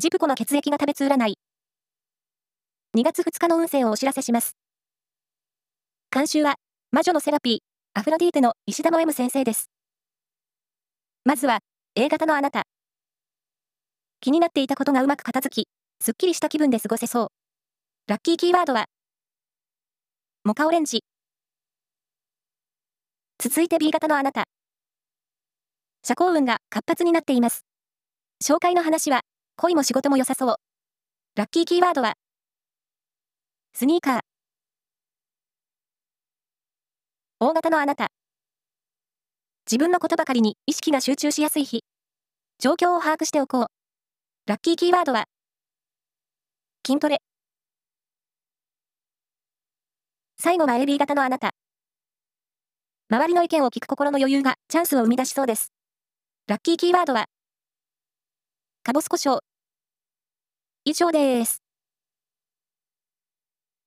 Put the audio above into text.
ジプコの血液が食べつ占い。2月2日の運勢をお知らせします。監修は、魔女のセラピー、アフロディーテの石田の M 先生です。まずは、A 型のあなた。気になっていたことがうまく片付き、すっきりした気分で過ごせそう。ラッキーキーワードは、モカオレンジ。続いて B 型のあなた。社交運が活発になっています。紹介の話は、恋も仕事も良さそう。ラッキーキーワードは、スニーカー。大型のあなた。自分のことばかりに意識が集中しやすい日。状況を把握しておこう。ラッキーキーワードは、筋トレ。最後は AB 型のあなた。周りの意見を聞く心の余裕がチャンスを生み出しそうです。ラッキーキーワードは、かぼす胡椒。以上です。